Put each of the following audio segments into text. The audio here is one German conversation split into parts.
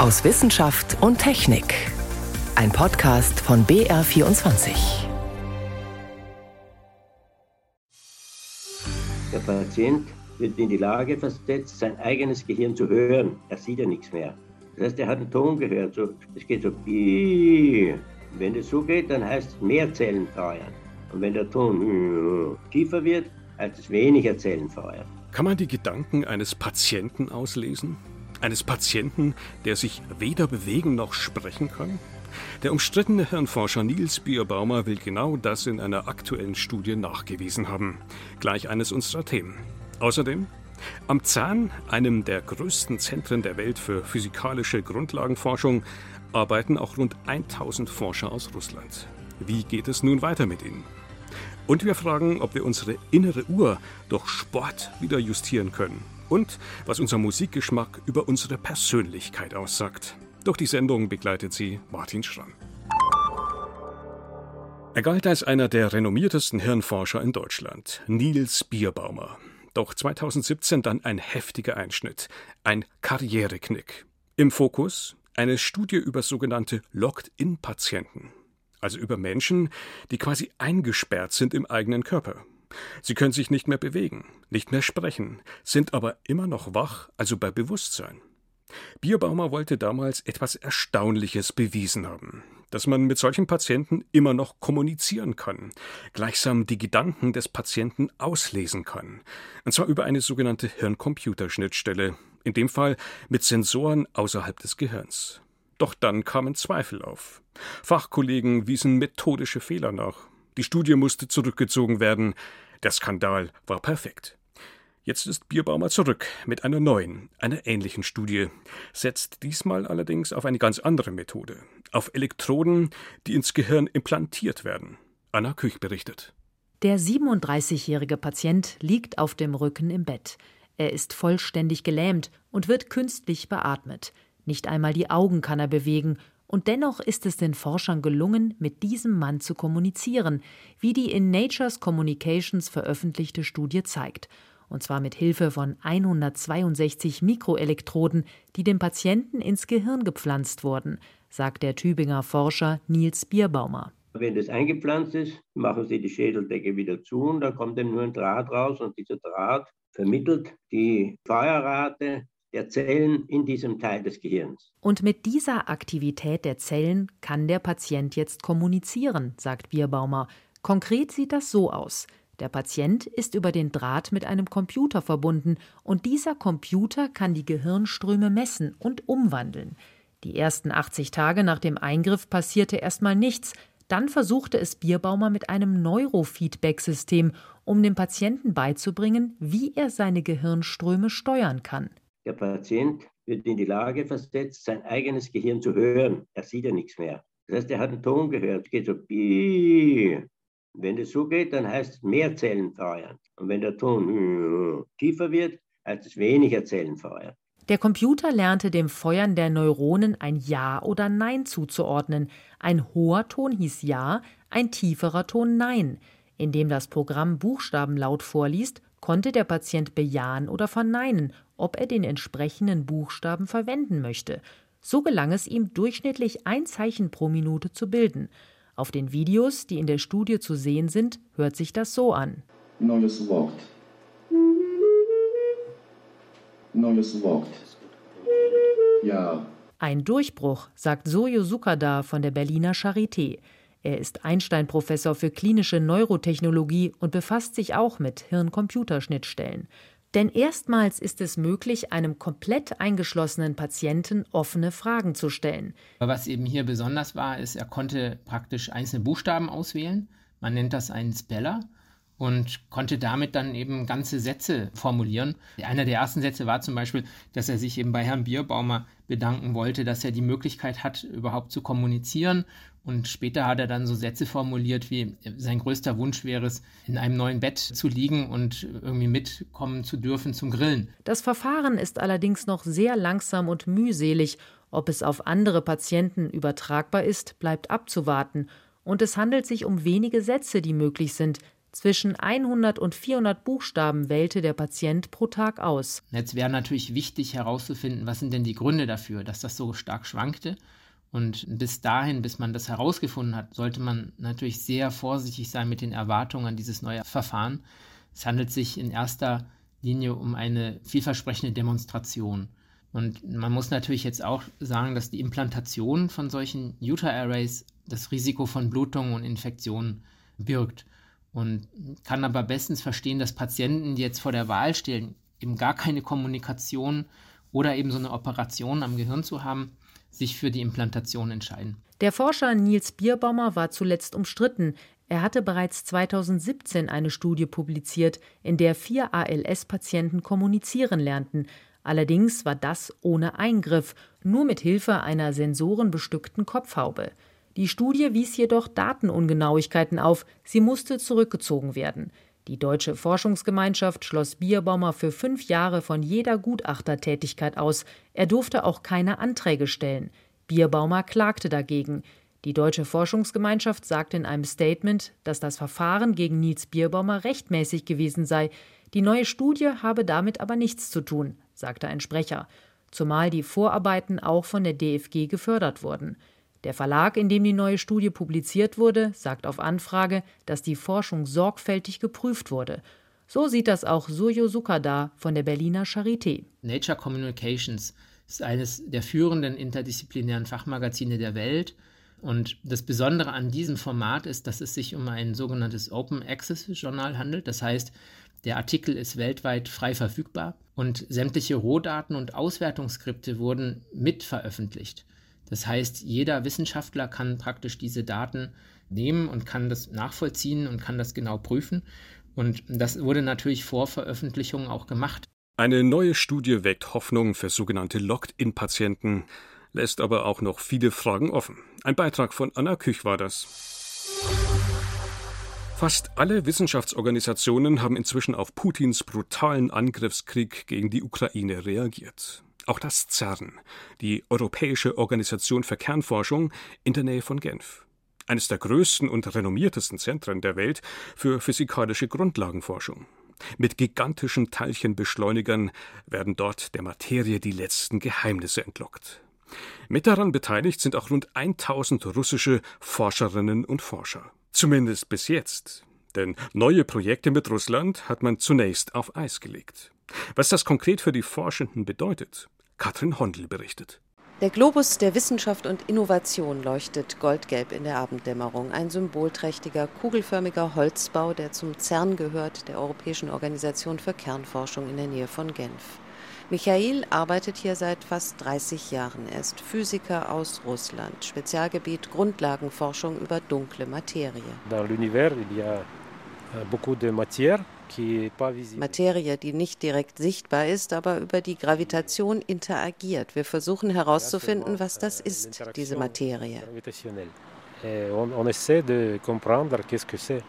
aus Wissenschaft und Technik. Ein Podcast von BR24. Der Patient wird in die Lage versetzt, sein eigenes Gehirn zu hören. Er sieht ja nichts mehr. Das heißt, er hat einen Ton gehört. So, es geht so. Wenn es so geht, dann heißt es mehr Zellen feuern. Und wenn der Ton tiefer wird, heißt es weniger Zellen feuern. Kann man die Gedanken eines Patienten auslesen? Eines Patienten, der sich weder bewegen noch sprechen kann? Der umstrittene Hirnforscher Niels Bierbaumer will genau das in einer aktuellen Studie nachgewiesen haben. Gleich eines unserer Themen. Außerdem am Zahn, einem der größten Zentren der Welt für physikalische Grundlagenforschung, arbeiten auch rund 1000 Forscher aus Russland. Wie geht es nun weiter mit ihnen? Und wir fragen, ob wir unsere innere Uhr durch Sport wieder justieren können und was unser Musikgeschmack über unsere Persönlichkeit aussagt. Durch die Sendung begleitet sie Martin Schramm. Er galt als einer der renommiertesten Hirnforscher in Deutschland, Niels Bierbaumer. Doch 2017 dann ein heftiger Einschnitt, ein Karriereknick. Im Fokus eine Studie über sogenannte Locked-in-Patienten, also über Menschen, die quasi eingesperrt sind im eigenen Körper. Sie können sich nicht mehr bewegen, nicht mehr sprechen, sind aber immer noch wach, also bei Bewusstsein. Bierbaumer wollte damals etwas Erstaunliches bewiesen haben, dass man mit solchen Patienten immer noch kommunizieren kann, gleichsam die Gedanken des Patienten auslesen kann, und zwar über eine sogenannte Hirn-Computer-Schnittstelle, in dem Fall mit Sensoren außerhalb des Gehirns. Doch dann kamen Zweifel auf. Fachkollegen wiesen methodische Fehler nach. Die Studie musste zurückgezogen werden. Der Skandal war perfekt. Jetzt ist Bierbaumer zurück mit einer neuen, einer ähnlichen Studie, setzt diesmal allerdings auf eine ganz andere Methode, auf Elektroden, die ins Gehirn implantiert werden. Anna Küch berichtet. Der 37-jährige Patient liegt auf dem Rücken im Bett. Er ist vollständig gelähmt und wird künstlich beatmet. Nicht einmal die Augen kann er bewegen und dennoch ist es den Forschern gelungen, mit diesem Mann zu kommunizieren, wie die in Nature's Communications veröffentlichte Studie zeigt. Und zwar mit Hilfe von 162 Mikroelektroden, die dem Patienten ins Gehirn gepflanzt wurden, sagt der Tübinger Forscher Nils Bierbaumer. Wenn das eingepflanzt ist, machen Sie die Schädeldecke wieder zu und dann kommt dann nur ein Draht raus und dieser Draht vermittelt die Feuerrate der Zellen in diesem Teil des Gehirns. Und mit dieser Aktivität der Zellen kann der Patient jetzt kommunizieren, sagt Bierbaumer. Konkret sieht das so aus. Der Patient ist über den Draht mit einem Computer verbunden und dieser Computer kann die Gehirnströme messen und umwandeln. Die ersten 80 Tage nach dem Eingriff passierte erstmal nichts, dann versuchte es Bierbaumer mit einem Neurofeedback-System, um dem Patienten beizubringen, wie er seine Gehirnströme steuern kann. Der Patient wird in die Lage versetzt, sein eigenes Gehirn zu hören. Er sieht ja nichts mehr. Das heißt, er hat einen Ton gehört. Es geht so. Wenn es so geht, dann heißt es mehr Zellen feuern. Und wenn der Ton tiefer wird, heißt es weniger Zellen feuern. Der Computer lernte dem Feuern der Neuronen ein Ja oder Nein zuzuordnen. Ein hoher Ton hieß Ja, ein tieferer Ton Nein. Indem das Programm Buchstaben laut vorliest, konnte der Patient bejahen oder verneinen, ob er den entsprechenden Buchstaben verwenden möchte. So gelang es ihm, durchschnittlich ein Zeichen pro Minute zu bilden. Auf den Videos, die in der Studie zu sehen sind, hört sich das so an. Neues Wort. Neues Wort. Ja. Ein Durchbruch, sagt Sojo Sukada von der Berliner Charité. Er ist Einstein-Professor für klinische Neurotechnologie und befasst sich auch mit Hirn-Computerschnittstellen. Denn erstmals ist es möglich, einem komplett eingeschlossenen Patienten offene Fragen zu stellen. Was eben hier besonders war, ist, er konnte praktisch einzelne Buchstaben auswählen. Man nennt das einen Speller und konnte damit dann eben ganze Sätze formulieren. Einer der ersten Sätze war zum Beispiel, dass er sich eben bei Herrn Bierbaumer bedanken wollte, dass er die Möglichkeit hat, überhaupt zu kommunizieren. Und später hat er dann so Sätze formuliert, wie sein größter Wunsch wäre es, in einem neuen Bett zu liegen und irgendwie mitkommen zu dürfen zum Grillen. Das Verfahren ist allerdings noch sehr langsam und mühselig. Ob es auf andere Patienten übertragbar ist, bleibt abzuwarten. Und es handelt sich um wenige Sätze, die möglich sind, Zwischen 100 und 400 Buchstaben wählte der Patient pro Tag aus. Jetzt wäre natürlich wichtig herauszufinden, was sind denn die Gründe dafür, dass das so stark schwankte. Und bis dahin, bis man das herausgefunden hat, sollte man natürlich sehr vorsichtig sein mit den Erwartungen an dieses neue Verfahren. Es handelt sich in erster Linie um eine vielversprechende Demonstration. Und man muss natürlich jetzt auch sagen, dass die Implantation von solchen Utah-Arrays das Risiko von Blutungen und Infektionen birgt. Und kann aber bestens verstehen, dass Patienten, die jetzt vor der Wahl stehen, eben gar keine Kommunikation oder eben so eine Operation am Gehirn zu haben, sich für die Implantation entscheiden. Der Forscher Nils Bierbaumer war zuletzt umstritten. Er hatte bereits 2017 eine Studie publiziert, in der vier ALS-Patienten kommunizieren lernten, Allerdings war das ohne Eingriff, nur mit Hilfe einer sensorenbestückten Kopfhaube. Die Studie wies jedoch Datenungenauigkeiten auf, sie musste zurückgezogen werden. Die deutsche Forschungsgemeinschaft schloss Bierbaumer für fünf Jahre von jeder Gutachtertätigkeit aus. Er durfte auch keine Anträge stellen. Bierbaumer klagte dagegen. Die deutsche Forschungsgemeinschaft sagte in einem Statement, dass das Verfahren gegen Nils Bierbaumer rechtmäßig gewesen sei. Die neue Studie habe damit aber nichts zu tun sagte ein Sprecher, zumal die Vorarbeiten auch von der DFG gefördert wurden. Der Verlag, in dem die neue Studie publiziert wurde, sagt auf Anfrage, dass die Forschung sorgfältig geprüft wurde. So sieht das auch Suryo Sukada von der Berliner Charité. Nature Communications ist eines der führenden interdisziplinären Fachmagazine der Welt. Und das Besondere an diesem Format ist, dass es sich um ein sogenanntes Open Access Journal handelt. Das heißt, der Artikel ist weltweit frei verfügbar und sämtliche Rohdaten und Auswertungsskripte wurden mit veröffentlicht. Das heißt, jeder Wissenschaftler kann praktisch diese Daten nehmen und kann das nachvollziehen und kann das genau prüfen. Und das wurde natürlich vor Veröffentlichung auch gemacht. Eine neue Studie weckt Hoffnung für sogenannte Locked-in-Patienten, lässt aber auch noch viele Fragen offen. Ein Beitrag von Anna Küch war das. Fast alle Wissenschaftsorganisationen haben inzwischen auf Putins brutalen Angriffskrieg gegen die Ukraine reagiert. Auch das CERN, die Europäische Organisation für Kernforschung in der Nähe von Genf. Eines der größten und renommiertesten Zentren der Welt für physikalische Grundlagenforschung. Mit gigantischen Teilchenbeschleunigern werden dort der Materie die letzten Geheimnisse entlockt. Mit daran beteiligt sind auch rund 1000 russische Forscherinnen und Forscher. Zumindest bis jetzt. Denn neue Projekte mit Russland hat man zunächst auf Eis gelegt. Was das konkret für die Forschenden bedeutet, Katrin Hondel berichtet. Der Globus der Wissenschaft und Innovation leuchtet goldgelb in der Abenddämmerung. Ein symbolträchtiger, kugelförmiger Holzbau, der zum CERN gehört, der Europäischen Organisation für Kernforschung in der Nähe von Genf. Michael arbeitet hier seit fast 30 Jahren. Er ist Physiker aus Russland, Spezialgebiet Grundlagenforschung über dunkle Materie. Euh, Materie, die nicht direkt sichtbar ist, aber über die Gravitation interagiert. Wir versuchen herauszufinden, was das ist, diese Materie. On essaie de comprendre qu'est-ce que c'est.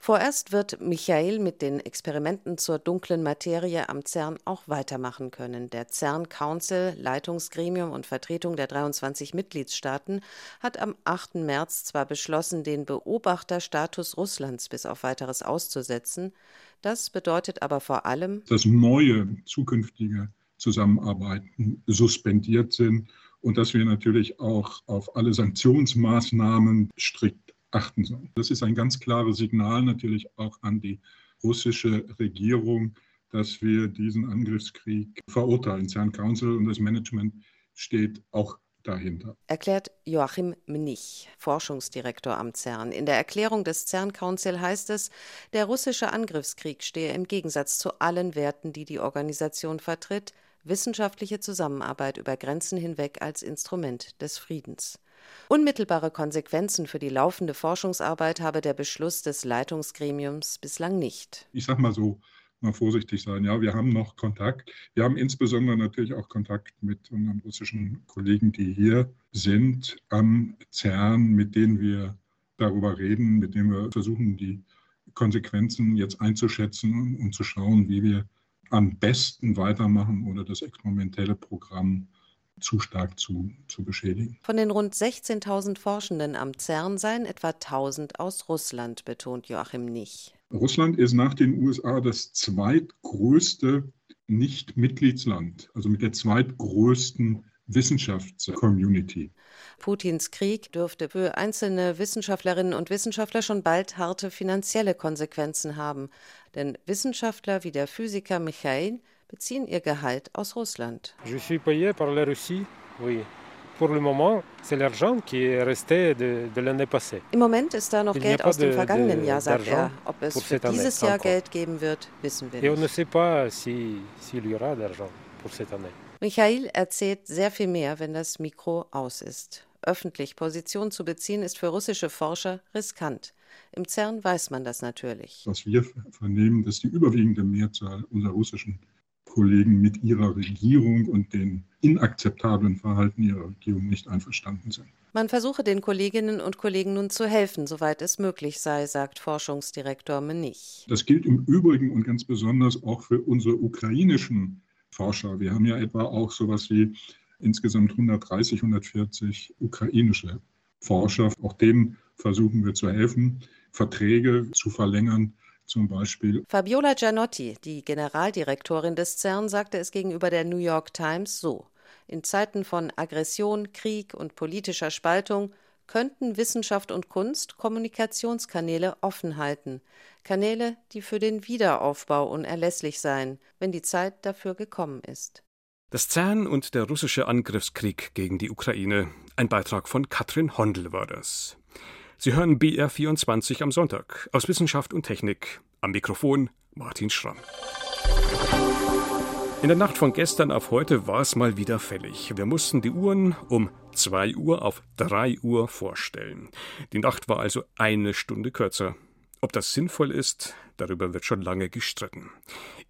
Vorerst wird Michael mit den Experimenten zur dunklen Materie am CERN auch weitermachen können. Der CERN Council, Leitungsgremium und Vertretung der 23 Mitgliedstaaten, hat am 8. März zwar beschlossen, den Beobachterstatus Russlands bis auf weiteres auszusetzen. Das bedeutet aber vor allem, dass neue zukünftige Zusammenarbeiten suspendiert sind und dass wir natürlich auch auf alle Sanktionsmaßnahmen strikt achten sollen. Das ist ein ganz klares Signal natürlich auch an die russische Regierung, dass wir diesen Angriffskrieg verurteilen. CERN Council und das Management steht auch dahinter. Erklärt Joachim Mnich, Forschungsdirektor am CERN. In der Erklärung des CERN Council heißt es, der russische Angriffskrieg stehe im Gegensatz zu allen Werten, die die Organisation vertritt, wissenschaftliche Zusammenarbeit über Grenzen hinweg als Instrument des Friedens. Unmittelbare Konsequenzen für die laufende Forschungsarbeit habe der Beschluss des Leitungsgremiums bislang nicht. Ich sage mal so, mal vorsichtig sein. Ja, wir haben noch Kontakt. Wir haben insbesondere natürlich auch Kontakt mit unseren russischen Kollegen, die hier sind am CERN, mit denen wir darüber reden, mit denen wir versuchen, die Konsequenzen jetzt einzuschätzen und zu schauen, wie wir am besten weitermachen oder das experimentelle Programm zu stark zu, zu beschädigen. Von den rund 16.000 Forschenden am CERN seien etwa 1.000 aus Russland, betont Joachim Nich. Russland ist nach den USA das zweitgrößte Nicht-Mitgliedsland, also mit der zweitgrößten Wissenschaftscommunity. Putins Krieg dürfte für einzelne Wissenschaftlerinnen und Wissenschaftler schon bald harte finanzielle Konsequenzen haben. Denn Wissenschaftler wie der Physiker Michail beziehen ihr Gehalt aus Russland. Je suis payé par la Russie, oui. Im Moment ist da noch Geld aus dem vergangenen Jahr, sagt er. Ob es für dieses Jahr Geld geben wird, wissen wir nicht. Ne. Michael erzählt sehr viel mehr, wenn das Mikro aus ist. Öffentlich Position zu beziehen, ist für russische Forscher riskant. Im CERN weiß man das natürlich. Was wir vernehmen, dass die überwiegende Mehrzahl unserer russischen Kollegen mit ihrer Regierung und den inakzeptablen Verhalten ihrer Regierung nicht einverstanden sind. Man versuche den Kolleginnen und Kollegen nun zu helfen, soweit es möglich sei, sagt Forschungsdirektor Menich. Das gilt im Übrigen und ganz besonders auch für unsere ukrainischen Forscher. Wir haben ja etwa auch sowas wie insgesamt 130, 140 ukrainische Forscher. Auch denen versuchen wir zu helfen, Verträge zu verlängern, zum Beispiel. Fabiola Gianotti, die Generaldirektorin des CERN, sagte es gegenüber der New York Times so. In Zeiten von Aggression, Krieg und politischer Spaltung könnten Wissenschaft und Kunst Kommunikationskanäle offen halten, Kanäle, die für den Wiederaufbau unerlässlich seien, wenn die Zeit dafür gekommen ist. Das CERN und der russische Angriffskrieg gegen die Ukraine. Ein Beitrag von Katrin Hondel war das. Sie hören BR24 am Sonntag aus Wissenschaft und Technik. Am Mikrofon Martin Schramm. In der Nacht von gestern auf heute war es mal wieder fällig. Wir mussten die Uhren um 2 Uhr auf 3 Uhr vorstellen. Die Nacht war also eine Stunde kürzer. Ob das sinnvoll ist, darüber wird schon lange gestritten.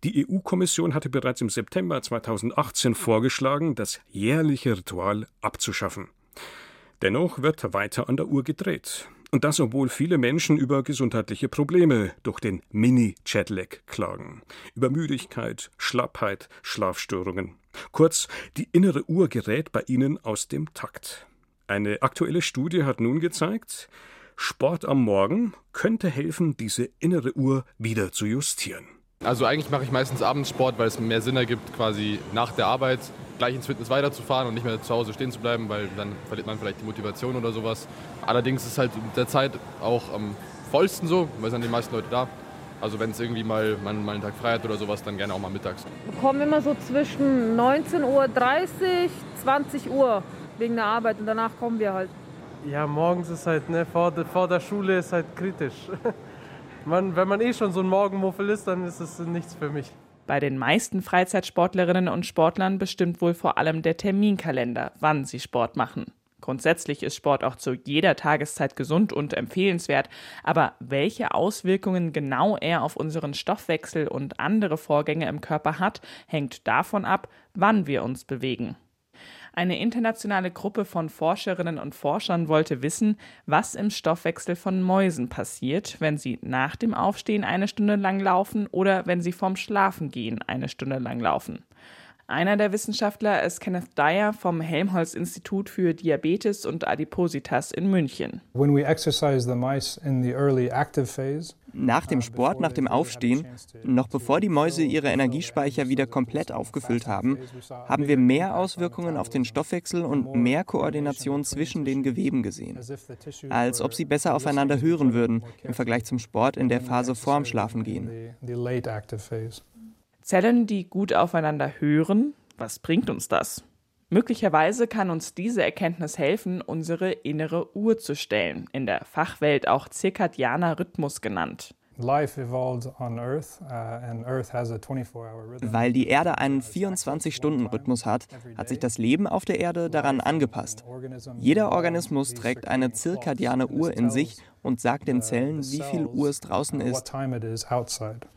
Die EU-Kommission hatte bereits im September 2018 vorgeschlagen, das jährliche Ritual abzuschaffen. Dennoch wird weiter an der Uhr gedreht. Und das, obwohl viele Menschen über gesundheitliche Probleme durch den Mini-Jetlag klagen. Über Müdigkeit, Schlappheit, Schlafstörungen. Kurz, die innere Uhr gerät bei ihnen aus dem Takt. Eine aktuelle Studie hat nun gezeigt, Sport am Morgen könnte helfen, diese innere Uhr wieder zu justieren. Also eigentlich mache ich meistens abends Sport, weil es mehr Sinn ergibt, quasi nach der Arbeit gleich ins Fitness weiterzufahren und nicht mehr zu Hause stehen zu bleiben, weil dann verliert man vielleicht die Motivation oder sowas. Allerdings ist es halt mit der Zeit auch am vollsten so, weil sind die meisten Leute da. Also wenn es irgendwie mal, man mal einen Tag frei hat oder sowas, dann gerne auch mal mittags. Wir kommen immer so zwischen 19.30 Uhr, 20 Uhr wegen der Arbeit und danach kommen wir halt. Ja, morgens ist halt, ne, vor, der, vor der Schule ist halt kritisch. Man, wenn man eh schon so ein Morgenmuffel ist, dann ist es nichts für mich. Bei den meisten Freizeitsportlerinnen und Sportlern bestimmt wohl vor allem der Terminkalender, wann sie Sport machen. Grundsätzlich ist Sport auch zu jeder Tageszeit gesund und empfehlenswert, aber welche Auswirkungen genau er auf unseren Stoffwechsel und andere Vorgänge im Körper hat, hängt davon ab, wann wir uns bewegen. Eine internationale Gruppe von Forscherinnen und Forschern wollte wissen, was im Stoffwechsel von Mäusen passiert, wenn sie nach dem Aufstehen eine Stunde lang laufen oder wenn sie vorm Schlafengehen eine Stunde lang laufen. Einer der Wissenschaftler ist Kenneth Dyer vom Helmholtz-Institut für Diabetes und Adipositas in München. Nach dem Sport, nach dem Aufstehen, noch bevor die Mäuse ihre Energiespeicher wieder komplett aufgefüllt haben, haben wir mehr Auswirkungen auf den Stoffwechsel und mehr Koordination zwischen den Geweben gesehen. Als ob sie besser aufeinander hören würden im Vergleich zum Sport in der Phase vorm Schlafengehen. Zellen, die gut aufeinander hören, was bringt uns das? Möglicherweise kann uns diese Erkenntnis helfen, unsere innere Uhr zu stellen, in der Fachwelt auch zirkadianer Rhythmus genannt. Uh, Weil die Erde einen 24-Stunden-Rhythmus hat, hat sich das Leben auf der Erde daran angepasst. Jeder Organismus trägt eine zirkadiane Uhr in sich und sagt den Zellen, wie viel Uhr es draußen ist.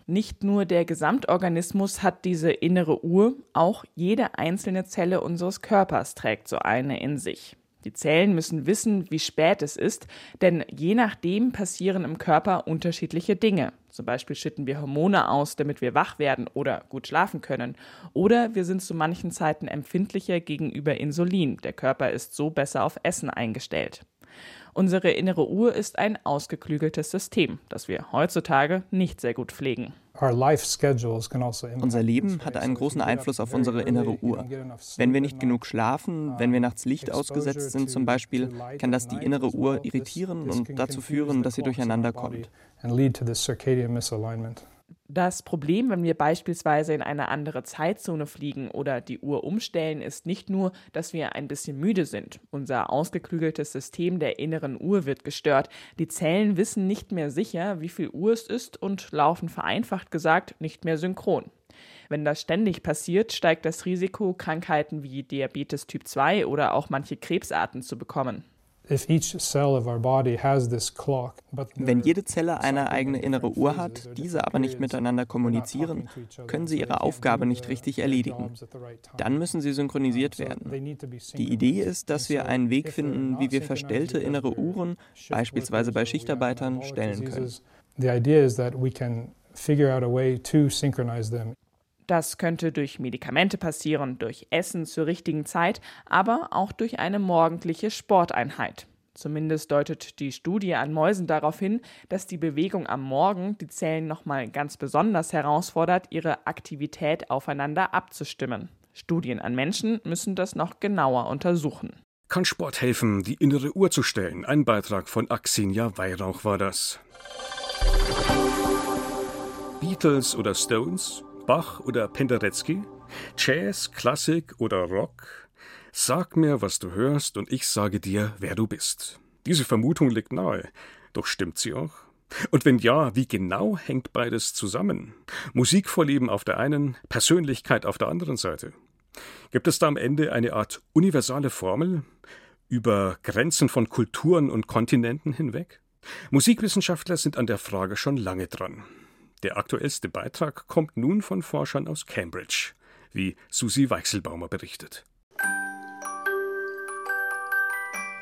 Nicht nur der Gesamtorganismus hat diese innere Uhr, auch jede einzelne Zelle unseres Körpers trägt so eine in sich. Die Zellen müssen wissen, wie spät es ist, denn je nachdem passieren im Körper unterschiedliche Dinge. Zum Beispiel schütten wir Hormone aus, damit wir wach werden oder gut schlafen können. Oder wir sind zu manchen Zeiten empfindlicher gegenüber Insulin. Der Körper ist so besser auf Essen eingestellt. Unsere innere Uhr ist ein ausgeklügeltes System, das wir heutzutage nicht sehr gut pflegen. Also Unser Leben hat einen großen Einfluss auf unsere innere Uhr. Wenn wir nicht genug schlafen, wenn wir nachts Licht ausgesetzt sind zum Beispiel, kann das die innere Uhr irritieren und dazu führen, dass sie durcheinander kommt. Das Problem, wenn wir beispielsweise in eine andere Zeitzone fliegen oder die Uhr umstellen, ist nicht nur, dass wir ein bisschen müde sind. Unser ausgeklügeltes System der inneren Uhr wird gestört. Die Zellen wissen nicht mehr sicher, wie viel Uhr es ist und laufen vereinfacht gesagt nicht mehr synchron. Wenn das ständig passiert, steigt das Risiko, Krankheiten wie Diabetes Typ 2 oder auch manche Krebsarten zu bekommen. Wenn jede Zelle eine eigene innere Uhr hat, diese aber nicht miteinander kommunizieren, können sie ihre Aufgabe nicht richtig erledigen. Dann müssen sie synchronisiert werden. Die Idee ist, dass wir einen Weg finden, wie wir verstellte innere Uhren, beispielsweise bei Schichtarbeitern, stellen können. Das könnte durch Medikamente passieren, durch Essen zur richtigen Zeit, aber auch durch eine morgendliche Sporteinheit. Zumindest deutet die Studie an Mäusen darauf hin, dass die Bewegung am Morgen die Zellen nochmal ganz besonders herausfordert, ihre Aktivität aufeinander abzustimmen. Studien an Menschen müssen das noch genauer untersuchen. Kann Sport helfen, die innere Uhr zu stellen? Ein Beitrag von Axinia Weihrauch war das. Beatles oder Stones? Bach oder Penderecki? Jazz, Klassik oder Rock? Sag mir, was du hörst, und ich sage dir, wer du bist. Diese Vermutung liegt nahe. Doch stimmt sie auch? Und wenn ja, wie genau hängt beides zusammen? Musikvorlieben auf der einen, Persönlichkeit auf der anderen Seite. Gibt es da am Ende eine Art universale Formel über Grenzen von Kulturen und Kontinenten hinweg? Musikwissenschaftler sind an der Frage schon lange dran. Der aktuellste Beitrag kommt nun von Forschern aus Cambridge, wie Susi Weichselbaumer berichtet.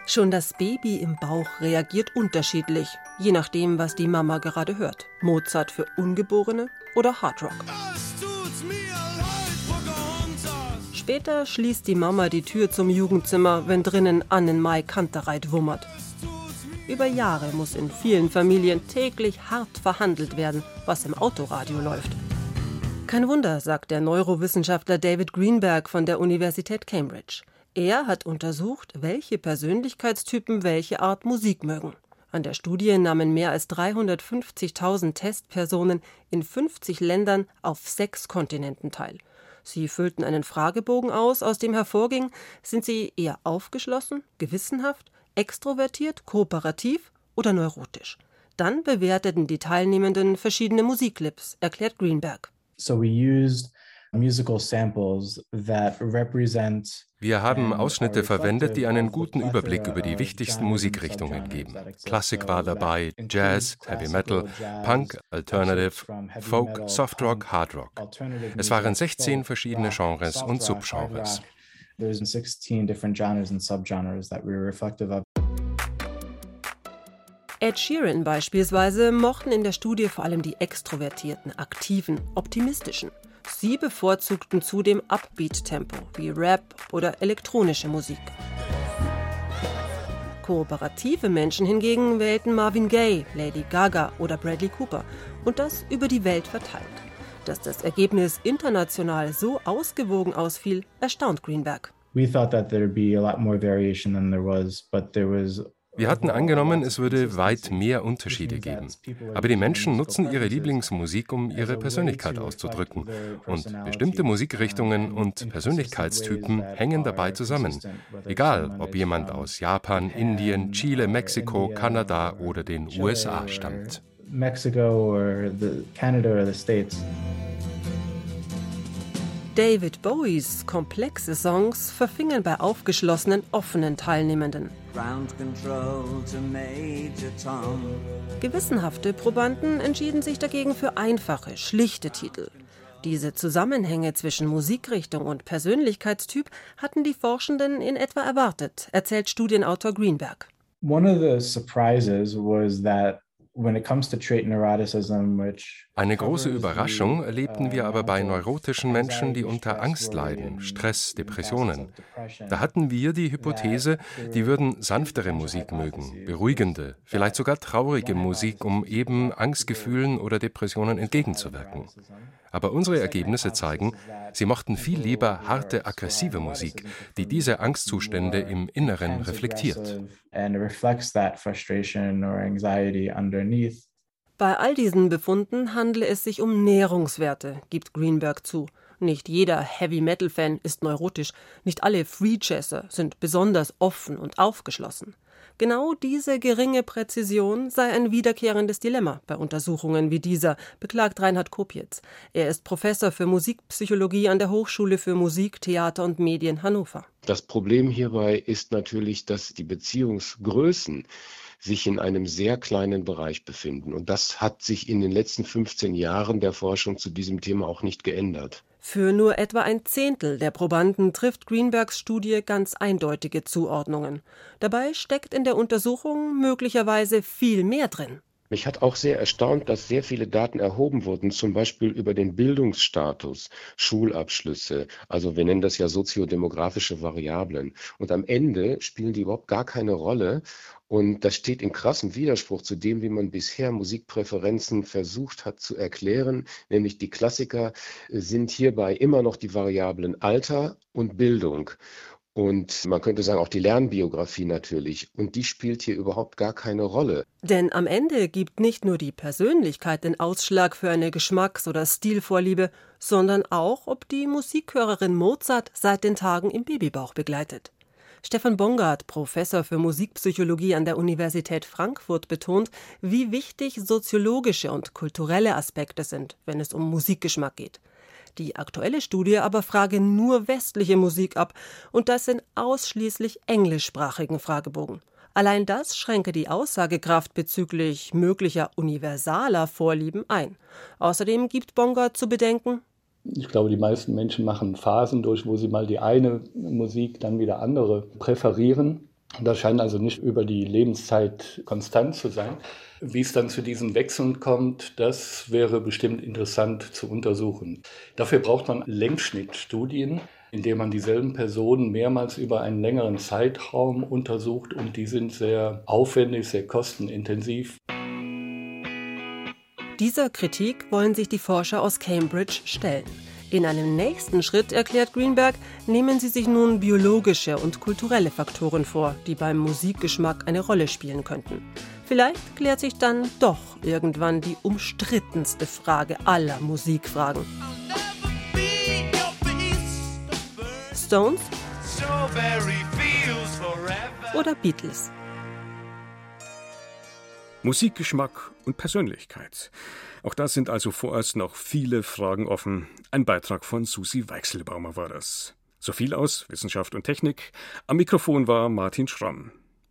Schon das Baby im Bauch reagiert unterschiedlich, je nachdem, was die Mama gerade hört. Mozart für Ungeborene oder Hardrock. Später schließt die Mama die Tür zum Jugendzimmer, wenn drinnen Annenmai Kantereit wummert. Über Jahre muss in vielen Familien täglich hart verhandelt werden, was im Autoradio läuft. Kein Wunder, sagt der Neurowissenschaftler David Greenberg von der Universität Cambridge. Er hat untersucht, welche Persönlichkeitstypen welche Art Musik mögen. An der Studie nahmen mehr als 350.000 Testpersonen in 50 Ländern auf sechs Kontinenten teil. Sie füllten einen Fragebogen aus, aus dem hervorging, sind sie eher aufgeschlossen, gewissenhaft, extrovertiert, kooperativ oder neurotisch. Dann bewerteten die Teilnehmenden verschiedene Musikclips, erklärt Greenberg. So we used musical samples that represent wir haben Ausschnitte verwendet, die einen guten Überblick über die wichtigsten Musikrichtungen geben. Klassik war dabei, Jazz, Heavy Metal, Punk, Alternative, Folk, Soft Rock, Hard Rock. Es waren 16 verschiedene Genres und Subgenres. Ed Sheeran beispielsweise mochten in der Studie vor allem die extrovertierten, aktiven, optimistischen. Sie bevorzugten zudem Upbeat-Tempo wie Rap oder elektronische Musik. Kooperative Menschen hingegen wählten Marvin Gaye, Lady Gaga oder Bradley Cooper und das über die Welt verteilt. Dass das Ergebnis international so ausgewogen ausfiel, erstaunt Greenberg. We thought that there'd be a lot more variation than there was, but there was wir hatten angenommen, es würde weit mehr Unterschiede geben. Aber die Menschen nutzen ihre Lieblingsmusik, um ihre Persönlichkeit auszudrücken. Und bestimmte Musikrichtungen und Persönlichkeitstypen hängen dabei zusammen. Egal, ob jemand aus Japan, Indien, Chile, Mexiko, Kanada oder den USA stammt. Mexico or the Canada or the States. David Bowies komplexe Songs verfingen bei aufgeschlossenen, offenen Teilnehmenden. Gewissenhafte Probanden entschieden sich dagegen für einfache, schlichte Titel. Diese Zusammenhänge zwischen Musikrichtung und Persönlichkeitstyp hatten die Forschenden in etwa erwartet, erzählt Studienautor Greenberg. One of the surprises was that eine große Überraschung erlebten wir aber bei neurotischen Menschen, die unter Angst leiden, Stress, Depressionen. Da hatten wir die Hypothese, die würden sanftere Musik mögen, beruhigende, vielleicht sogar traurige Musik, um eben Angstgefühlen oder Depressionen entgegenzuwirken. Aber unsere Ergebnisse zeigen, sie mochten viel lieber harte, aggressive Musik, die diese Angstzustände im Inneren reflektiert. Bei all diesen Befunden handle es sich um Nährungswerte, gibt Greenberg zu. Nicht jeder Heavy-Metal-Fan ist neurotisch, nicht alle Free-Jazzer sind besonders offen und aufgeschlossen. Genau diese geringe Präzision sei ein wiederkehrendes Dilemma bei Untersuchungen wie dieser, beklagt Reinhard Kopitz. Er ist Professor für Musikpsychologie an der Hochschule für Musik, Theater und Medien Hannover. Das Problem hierbei ist natürlich, dass die Beziehungsgrößen sich in einem sehr kleinen Bereich befinden. Und das hat sich in den letzten 15 Jahren der Forschung zu diesem Thema auch nicht geändert. Für nur etwa ein Zehntel der Probanden trifft Greenbergs Studie ganz eindeutige Zuordnungen. Dabei steckt in der Untersuchung möglicherweise viel mehr drin. Mich hat auch sehr erstaunt, dass sehr viele Daten erhoben wurden, zum Beispiel über den Bildungsstatus, Schulabschlüsse. Also wir nennen das ja soziodemografische Variablen. Und am Ende spielen die überhaupt gar keine Rolle. Und das steht in krassem Widerspruch zu dem, wie man bisher Musikpräferenzen versucht hat zu erklären. Nämlich die Klassiker sind hierbei immer noch die Variablen Alter und Bildung. Und man könnte sagen, auch die Lernbiografie natürlich. Und die spielt hier überhaupt gar keine Rolle. Denn am Ende gibt nicht nur die Persönlichkeit den Ausschlag für eine Geschmacks- oder Stilvorliebe, sondern auch, ob die Musikhörerin Mozart seit den Tagen im Babybauch begleitet. Stefan Bongard, Professor für Musikpsychologie an der Universität Frankfurt, betont, wie wichtig soziologische und kulturelle Aspekte sind, wenn es um Musikgeschmack geht. Die aktuelle Studie aber frage nur westliche Musik ab und das in ausschließlich englischsprachigen Fragebogen. Allein das schränke die Aussagekraft bezüglich möglicher universaler Vorlieben ein. Außerdem gibt Bongard zu bedenken, ich glaube, die meisten Menschen machen Phasen durch, wo sie mal die eine Musik, dann wieder andere präferieren. Das scheint also nicht über die Lebenszeit konstant zu sein. Wie es dann zu diesen Wechseln kommt, das wäre bestimmt interessant zu untersuchen. Dafür braucht man Längsschnittstudien, in denen man dieselben Personen mehrmals über einen längeren Zeitraum untersucht und die sind sehr aufwendig, sehr kostenintensiv. Dieser Kritik wollen sich die Forscher aus Cambridge stellen. In einem nächsten Schritt, erklärt Greenberg, nehmen sie sich nun biologische und kulturelle Faktoren vor, die beim Musikgeschmack eine Rolle spielen könnten. Vielleicht klärt sich dann doch irgendwann die umstrittenste Frage aller Musikfragen. Stones oder Beatles? Musikgeschmack und Persönlichkeit. Auch da sind also vorerst noch viele Fragen offen. Ein Beitrag von Susi Weichselbaumer war das. So viel aus Wissenschaft und Technik. Am Mikrofon war Martin Schramm.